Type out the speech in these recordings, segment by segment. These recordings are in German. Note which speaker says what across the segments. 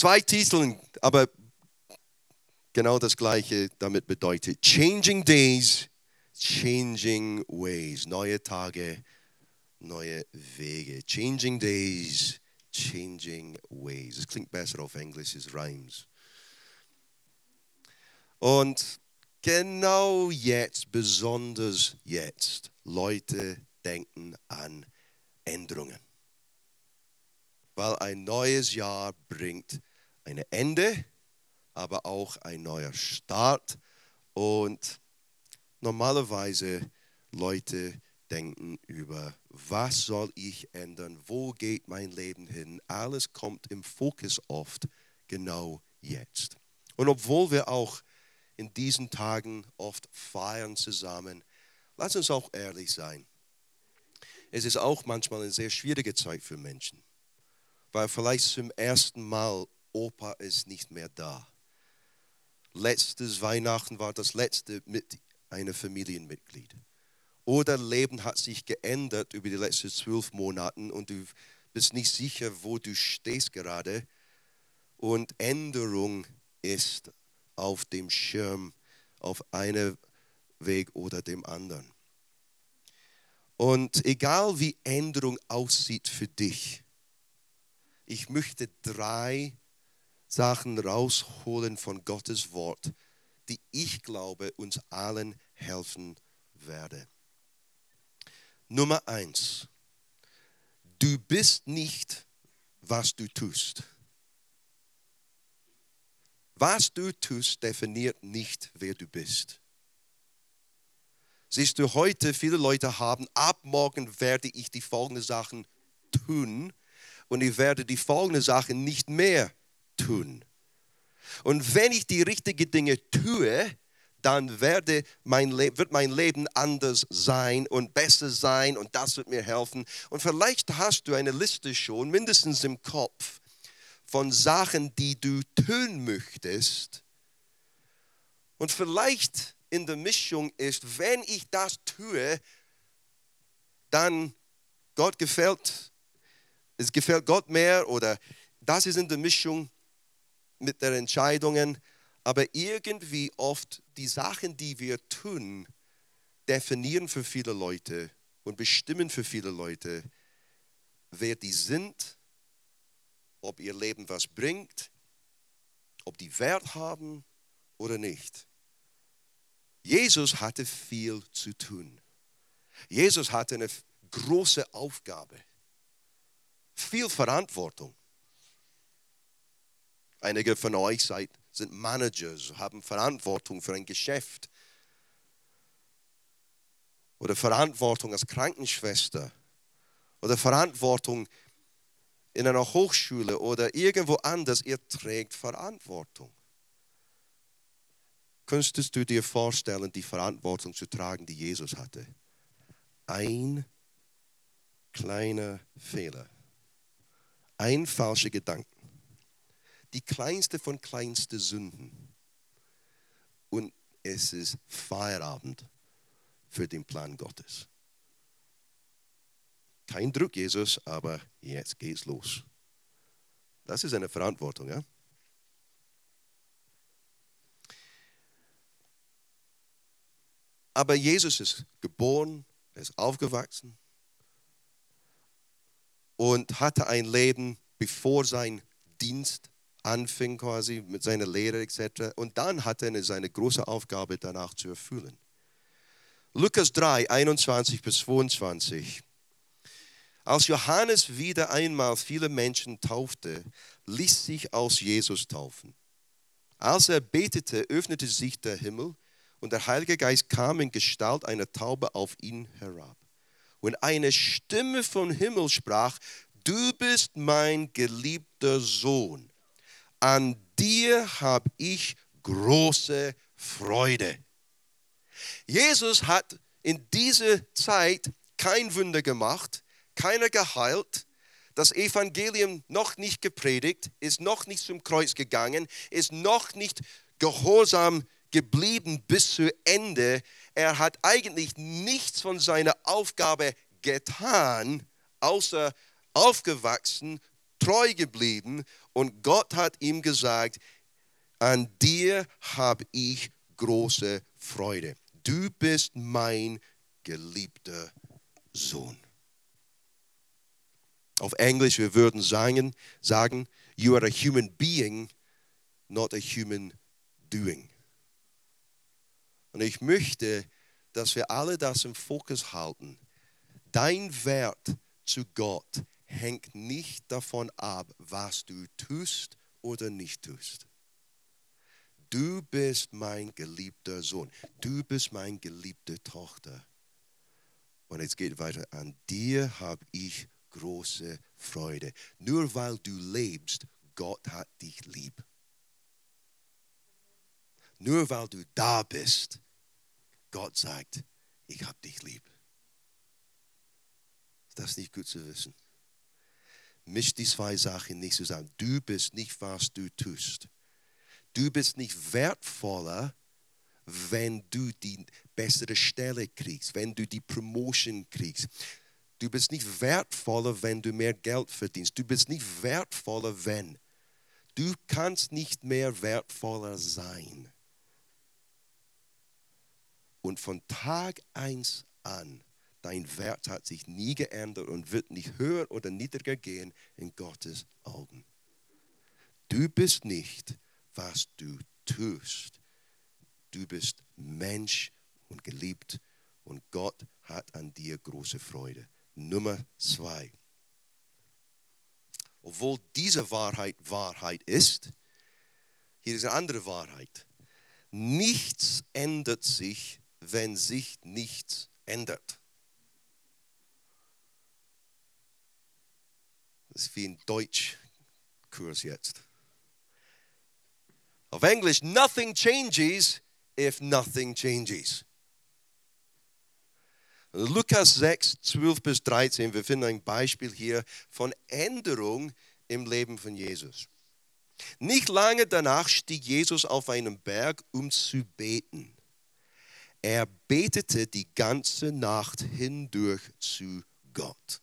Speaker 1: Zwei Titel, aber genau das gleiche damit bedeutet. Changing Days, Changing Ways. Neue Tage, neue Wege. Changing Days, Changing Ways. Es klingt besser auf Englisch, es rhymes. Und genau jetzt, besonders jetzt, Leute denken an Änderungen. Weil ein neues Jahr bringt ein Ende, aber auch ein neuer Start. Und normalerweise Leute denken über, was soll ich ändern, wo geht mein Leben hin. Alles kommt im Fokus oft genau jetzt. Und obwohl wir auch in diesen Tagen oft feiern zusammen. Lass uns auch ehrlich sein. Es ist auch manchmal eine sehr schwierige Zeit für Menschen, weil vielleicht zum ersten Mal Opa ist nicht mehr da. Letztes Weihnachten war das letzte mit einem Familienmitglied. Oder Leben hat sich geändert über die letzten zwölf Monate und du bist nicht sicher, wo du stehst gerade. Und Änderung ist auf dem Schirm, auf einem Weg oder dem anderen. Und egal wie Änderung aussieht für dich, ich möchte drei Sachen rausholen von Gottes Wort, die ich glaube uns allen helfen werde. Nummer eins, du bist nicht, was du tust. Was du tust, definiert nicht, wer du bist. Siehst du, heute viele Leute haben, ab morgen werde ich die folgenden Sachen tun und ich werde die folgenden Sachen nicht mehr tun. Und wenn ich die richtigen Dinge tue, dann werde mein wird mein Leben anders sein und besser sein und das wird mir helfen. Und vielleicht hast du eine Liste schon, mindestens im Kopf, von Sachen, die du tun möchtest. Und vielleicht in der Mischung ist, wenn ich das tue, dann Gott gefällt, es gefällt Gott mehr oder das ist in der Mischung mit den Entscheidungen. Aber irgendwie oft die Sachen, die wir tun, definieren für viele Leute und bestimmen für viele Leute, wer die sind ob ihr Leben was bringt, ob die Wert haben oder nicht. Jesus hatte viel zu tun. Jesus hatte eine große Aufgabe, viel Verantwortung. Einige von euch seid, sind Managers, haben Verantwortung für ein Geschäft. Oder Verantwortung als Krankenschwester. Oder Verantwortung in einer Hochschule oder irgendwo anders, ihr trägt Verantwortung. Könntest du dir vorstellen, die Verantwortung zu tragen, die Jesus hatte? Ein kleiner Fehler, ein falscher Gedanke, die kleinste von kleinsten Sünden. Und es ist Feierabend für den Plan Gottes. Kein Druck, Jesus, aber jetzt geht's los. Das ist eine Verantwortung, ja? Aber Jesus ist geboren, er ist aufgewachsen und hatte ein Leben, bevor sein Dienst anfing, quasi mit seiner Lehre etc. Und dann hatte er seine große Aufgabe danach zu erfüllen. Lukas 3, 21 bis 22. Als Johannes wieder einmal viele Menschen taufte, ließ sich aus Jesus taufen. Als er betete, öffnete sich der Himmel und der Heilige Geist kam in Gestalt einer Taube auf ihn herab. Und eine Stimme vom Himmel sprach, du bist mein geliebter Sohn, an dir habe ich große Freude. Jesus hat in dieser Zeit kein Wunder gemacht, keiner geheilt, das Evangelium noch nicht gepredigt, ist noch nicht zum Kreuz gegangen, ist noch nicht gehorsam geblieben bis zu Ende. Er hat eigentlich nichts von seiner Aufgabe getan, außer aufgewachsen, treu geblieben Und Gott hat ihm gesagt, an dir habe ich große Freude. Du bist mein geliebter Sohn. Auf Englisch, wir würden sagen, sagen, you are a human being, not a human doing. Und ich möchte, dass wir alle das im Fokus halten. Dein Wert zu Gott hängt nicht davon ab, was du tust oder nicht tust. Du bist mein geliebter Sohn. Du bist meine geliebte Tochter. Und jetzt geht weiter. An dir habe ich große Freude. Nur weil du lebst, Gott hat dich lieb. Nur weil du da bist, Gott sagt, ich habe dich lieb. Ist das nicht gut zu wissen? Misch die zwei Sachen nicht zusammen. Du bist nicht, was du tust. Du bist nicht wertvoller, wenn du die bessere Stelle kriegst, wenn du die Promotion kriegst. Du bist nicht wertvoller, wenn du mehr Geld verdienst. Du bist nicht wertvoller, wenn. Du kannst nicht mehr wertvoller sein. Und von Tag 1 an, dein Wert hat sich nie geändert und wird nicht höher oder niedriger gehen in Gottes Augen. Du bist nicht, was du tust. Du bist Mensch und geliebt und Gott hat an dir große Freude. Nummer zwei. Obwohl diese Wahrheit Wahrheit ist, hier ist eine andere Wahrheit. Nichts ändert sich, wenn sich nichts ändert. Das ist wie ein Deutschkurs jetzt. Auf Englisch, nothing changes if nothing changes. Lukas 6, 12 bis 13, wir finden ein Beispiel hier von Änderung im Leben von Jesus. Nicht lange danach stieg Jesus auf einen Berg, um zu beten. Er betete die ganze Nacht hindurch zu Gott.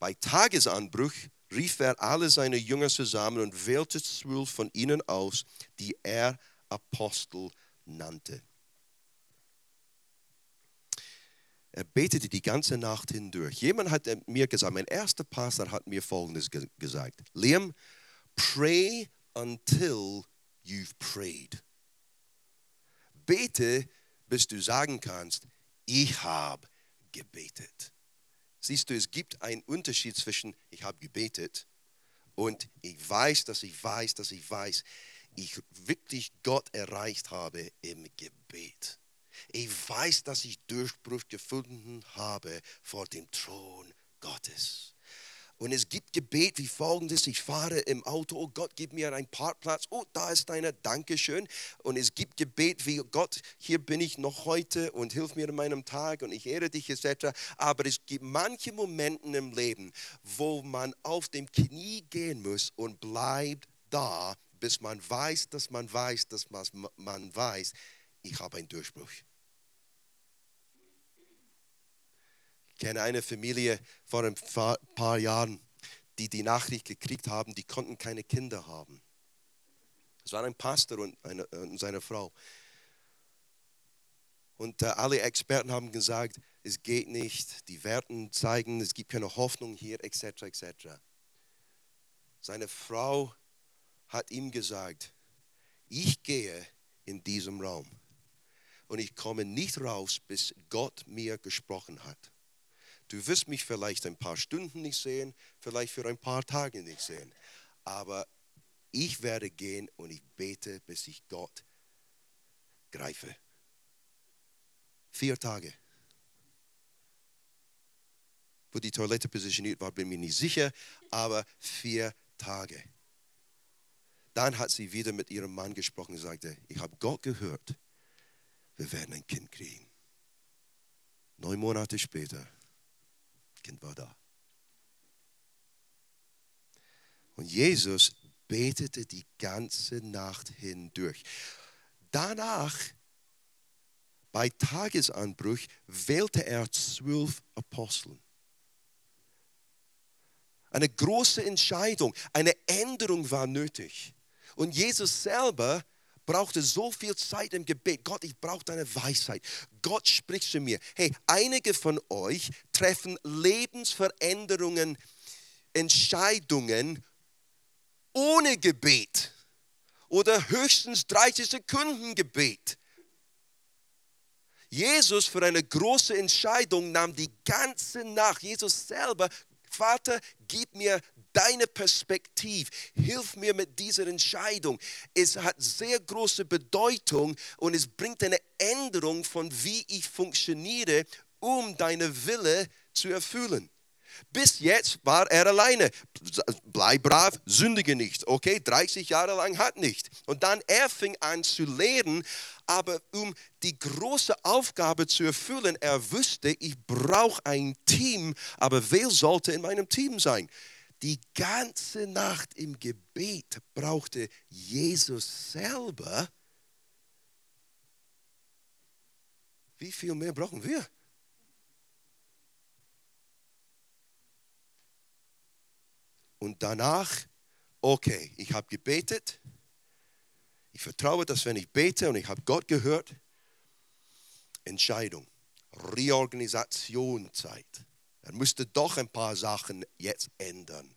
Speaker 1: Bei Tagesanbruch rief er alle seine Jünger zusammen und wählte zwölf von ihnen aus, die er Apostel nannte. Er betete die ganze Nacht hindurch. Jemand hat mir gesagt, mein erster Pastor hat mir Folgendes gesagt. Liam, pray until you've prayed. Bete, bis du sagen kannst, ich habe gebetet. Siehst du, es gibt einen Unterschied zwischen ich habe gebetet und ich weiß, dass ich weiß, dass ich weiß, ich wirklich Gott erreicht habe im Gebet. Ich weiß, dass ich Durchbruch gefunden habe vor dem Thron Gottes. Und es gibt Gebet wie folgendes: Ich fahre im Auto, oh Gott, gib mir einen Parkplatz, oh, da ist deiner, Dankeschön. Und es gibt Gebet wie Gott, hier bin ich noch heute und hilf mir in meinem Tag und ich ehre dich, etc. Aber es gibt manche Momente im Leben, wo man auf dem Knie gehen muss und bleibt da, bis man weiß, dass man weiß, dass man weiß, ich habe einen Durchbruch. Kenne eine Familie vor ein paar Jahren, die die Nachricht gekriegt haben, die konnten keine Kinder haben. Es war ein Pastor und, eine, und seine Frau. Und äh, alle Experten haben gesagt, es geht nicht, die Werten zeigen, es gibt keine Hoffnung hier, etc., etc. Seine Frau hat ihm gesagt, ich gehe in diesem Raum und ich komme nicht raus, bis Gott mir gesprochen hat. Du wirst mich vielleicht ein paar Stunden nicht sehen, vielleicht für ein paar Tage nicht sehen. Aber ich werde gehen und ich bete, bis ich Gott greife. Vier Tage. Wo die Toilette positioniert war, bin ich nicht sicher, aber vier Tage. Dann hat sie wieder mit ihrem Mann gesprochen und sagte, ich habe Gott gehört, wir werden ein Kind kriegen. Neun Monate später Kind da. Und Jesus betete die ganze Nacht hindurch. Danach, bei Tagesanbruch, wählte er zwölf Aposteln. Eine große Entscheidung, eine Änderung war nötig. Und Jesus selber brauchte so viel Zeit im Gebet. Gott, ich brauche deine Weisheit. Gott spricht zu mir. Hey, einige von euch treffen Lebensveränderungen, Entscheidungen ohne Gebet oder höchstens 30 Sekunden Gebet. Jesus für eine große Entscheidung nahm die ganze Nacht. Jesus selber, Vater, gib mir deine Perspektive. Hilf mir mit dieser Entscheidung. Es hat sehr große Bedeutung und es bringt eine Änderung von wie ich funktioniere, um deine Wille zu erfüllen. Bis jetzt war er alleine. Bleib brav, sündige nicht. Okay, 30 Jahre lang hat nicht. Und dann er fing an zu lehren, aber um die große Aufgabe zu erfüllen, er wusste, ich brauche ein Team, aber wer sollte in meinem Team sein? Die ganze Nacht im Gebet brauchte Jesus selber. Wie viel mehr brauchen wir? Und danach, okay, ich habe gebetet. Ich vertraue, dass wenn ich bete und ich habe Gott gehört, Entscheidung, Reorganisation Zeit. Er müsste doch ein paar Sachen jetzt ändern.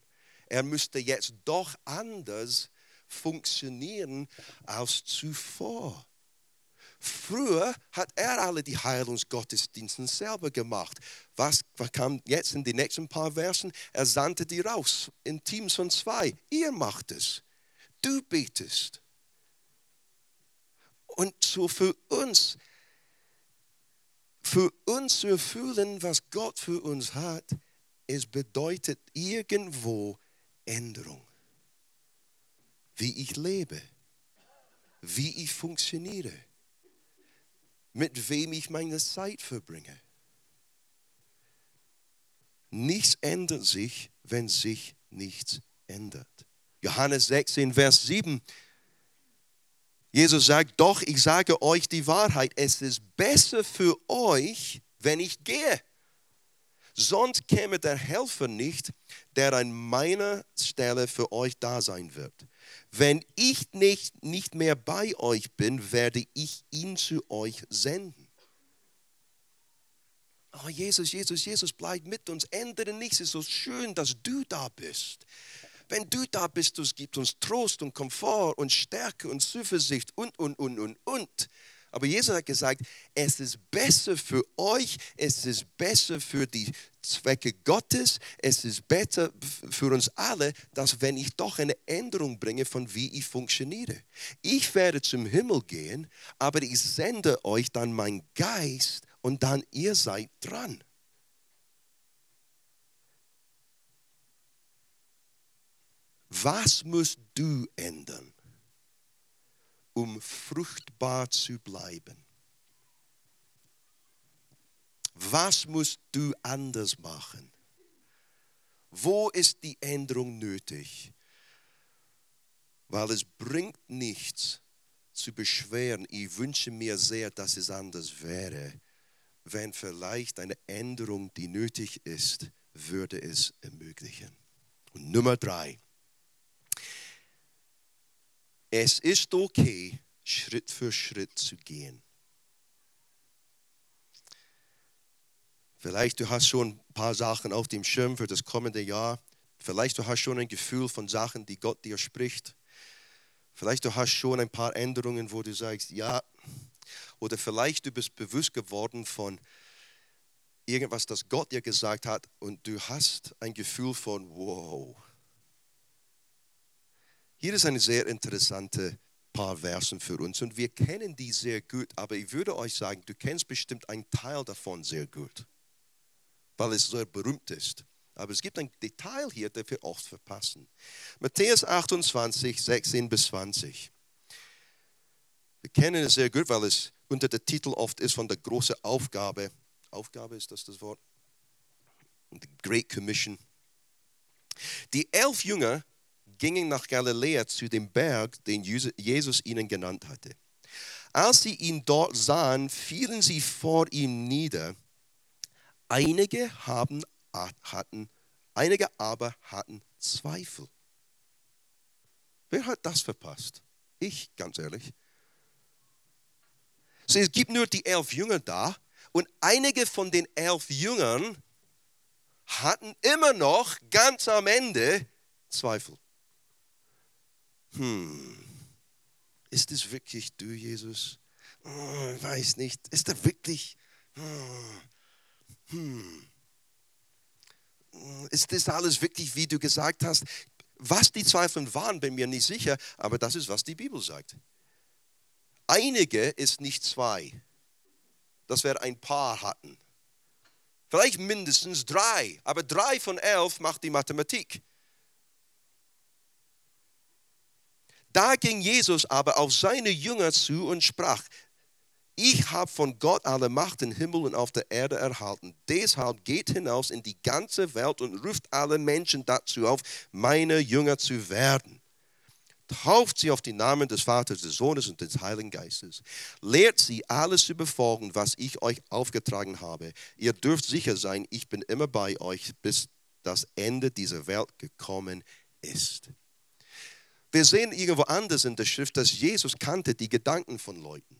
Speaker 1: Er müsste jetzt doch anders funktionieren als zuvor. Früher hat er alle die Heilungsgottesdienste selber gemacht. Was kam jetzt in den nächsten paar Versen? Er sandte die raus in Teams von zwei. Ihr macht es. Du betest. Und so für uns, für uns zu erfüllen, was Gott für uns hat, es bedeutet irgendwo Änderung. Wie ich lebe, wie ich funktioniere mit wem ich meine Zeit verbringe. Nichts ändert sich, wenn sich nichts ändert. Johannes 16, Vers 7. Jesus sagt, doch, ich sage euch die Wahrheit, es ist besser für euch, wenn ich gehe. Sonst käme der Helfer nicht, der an meiner Stelle für euch da sein wird. Wenn ich nicht, nicht mehr bei euch bin, werde ich ihn zu euch senden. Oh, Jesus, Jesus, Jesus, bleib mit uns, ändere nichts. Es ist so schön, dass du da bist. Wenn du da bist, es gibt uns Trost und Komfort und Stärke und Zuversicht und, und, und, und, und. Aber Jesus hat gesagt, es ist besser für euch, es ist besser für die Zwecke Gottes, es ist besser für uns alle, dass wenn ich doch eine Änderung bringe von wie ich funktioniere. Ich werde zum Himmel gehen, aber ich sende euch dann mein Geist und dann ihr seid dran. Was musst du ändern? um fruchtbar zu bleiben. Was musst du anders machen? Wo ist die Änderung nötig? Weil es bringt nichts zu beschweren. Ich wünsche mir sehr, dass es anders wäre. Wenn vielleicht eine Änderung, die nötig ist, würde es ermöglichen. Und Nummer drei. Es ist okay, Schritt für Schritt zu gehen. Vielleicht du hast schon ein paar Sachen auf dem Schirm für das kommende Jahr. Vielleicht du hast schon ein Gefühl von Sachen, die Gott dir spricht. Vielleicht du hast schon ein paar Änderungen, wo du sagst, ja. Oder vielleicht du bist bewusst geworden von irgendwas, das Gott dir gesagt hat und du hast ein Gefühl von, wow, hier ist eine sehr interessante paar Versen für uns und wir kennen die sehr gut, aber ich würde euch sagen, du kennst bestimmt einen Teil davon sehr gut, weil es sehr berühmt ist. Aber es gibt ein Detail hier, das wir oft verpassen. Matthäus 28, 16 bis 20. Wir kennen es sehr gut, weil es unter der Titel oft ist von der großen Aufgabe. Aufgabe ist das das Wort? The Great Commission. Die elf Jünger gingen nach Galiläa zu dem Berg, den Jesus ihnen genannt hatte. Als sie ihn dort sahen, fielen sie vor ihm nieder. Einige haben, hatten Einige aber hatten Zweifel. Wer hat das verpasst? Ich, ganz ehrlich. So, es gibt nur die elf Jünger da und einige von den elf Jüngern hatten immer noch ganz am Ende Zweifel. Hm, ist es wirklich du, Jesus? Oh, weiß nicht. Ist er wirklich? Hm, hm. Ist das alles wirklich, wie du gesagt hast? Was die Zweifel waren, bin mir nicht sicher, aber das ist, was die Bibel sagt. Einige ist nicht zwei, dass wir ein Paar hatten. Vielleicht mindestens drei, aber drei von elf macht die Mathematik. Da ging Jesus aber auf seine Jünger zu und sprach, ich habe von Gott alle Macht im Himmel und auf der Erde erhalten. Deshalb geht hinaus in die ganze Welt und ruft alle Menschen dazu auf, meine Jünger zu werden. Tauft sie auf die Namen des Vaters, des Sohnes und des Heiligen Geistes. Lehrt sie, alles zu befolgen, was ich euch aufgetragen habe. Ihr dürft sicher sein, ich bin immer bei euch, bis das Ende dieser Welt gekommen ist. Wir sehen irgendwo anders in der Schrift, dass Jesus kannte die Gedanken von Leuten.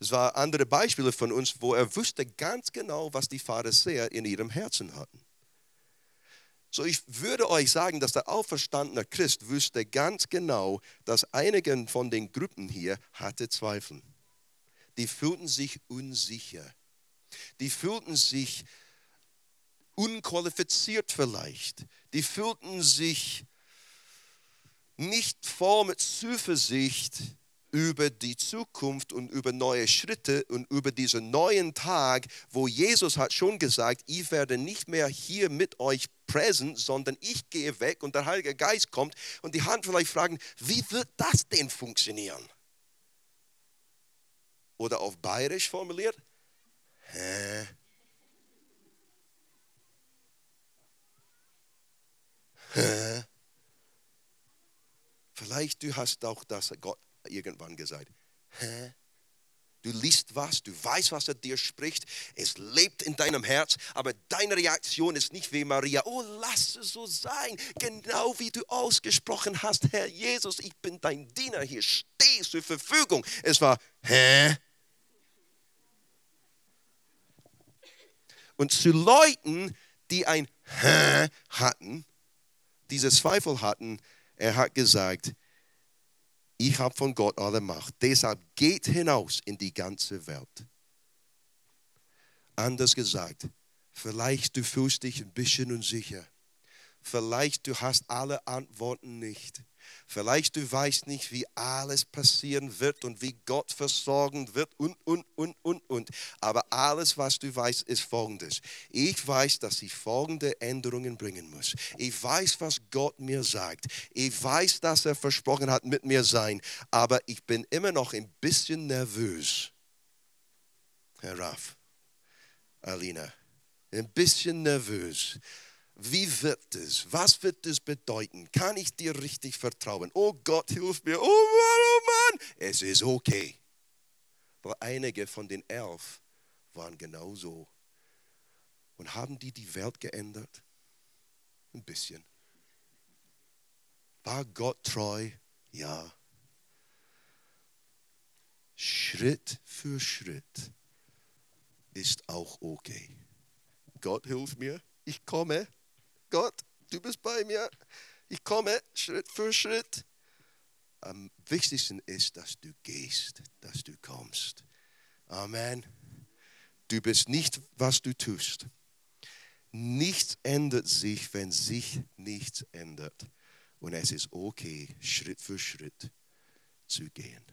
Speaker 1: Es waren andere Beispiele von uns, wo er wusste ganz genau, was die Pharisäer in ihrem Herzen hatten. So, ich würde euch sagen, dass der auferstandene Christ wusste ganz genau, dass einige von den Gruppen hier hatte Zweifel. Die fühlten sich unsicher. Die fühlten sich unqualifiziert vielleicht. Die fühlten sich nicht voll mit Zuversicht über die Zukunft und über neue Schritte und über diesen neuen Tag, wo Jesus hat schon gesagt, ich werde nicht mehr hier mit euch präsent, sondern ich gehe weg und der Heilige Geist kommt und die Hand vielleicht fragen, wie wird das denn funktionieren? Oder auf bayerisch formuliert, hä? Hä? Vielleicht du hast auch das Gott irgendwann gesagt. Hä? Du liest was, du weißt, was er dir spricht, es lebt in deinem Herz, aber deine Reaktion ist nicht wie Maria, oh lass es so sein, genau wie du ausgesprochen hast, Herr Jesus, ich bin dein Diener, hier stehst zur Verfügung. Es war, hä? Und zu Leuten, die ein hä hatten, diese Zweifel hatten, er hat gesagt, ich habe von Gott alle Macht. Deshalb geht hinaus in die ganze Welt. Anders gesagt, vielleicht du fühlst dich ein bisschen unsicher. Vielleicht du hast alle Antworten nicht. Vielleicht du weißt nicht, wie alles passieren wird und wie Gott versorgen wird und, und, und, und, und. Aber alles, was du weißt, ist folgendes. Ich weiß, dass ich folgende Änderungen bringen muss. Ich weiß, was Gott mir sagt. Ich weiß, dass er versprochen hat, mit mir sein. Aber ich bin immer noch ein bisschen nervös. Herr Raff, Alina, ein bisschen nervös wie wird es? Was wird es bedeuten? Kann ich dir richtig vertrauen? Oh Gott, hilf mir. Oh Mann, oh Mann. Es ist okay. Aber einige von den elf waren genauso. Und haben die die Welt geändert? Ein bisschen. War Gott treu? Ja. Schritt für Schritt ist auch okay. Gott hilf mir, ich komme. Gott, du bist bei mir. Ich komme Schritt für Schritt. Am wichtigsten ist, dass du gehst, dass du kommst. Amen. Du bist nicht, was du tust. Nichts ändert sich, wenn sich nichts ändert. Und es ist okay, Schritt für Schritt zu gehen.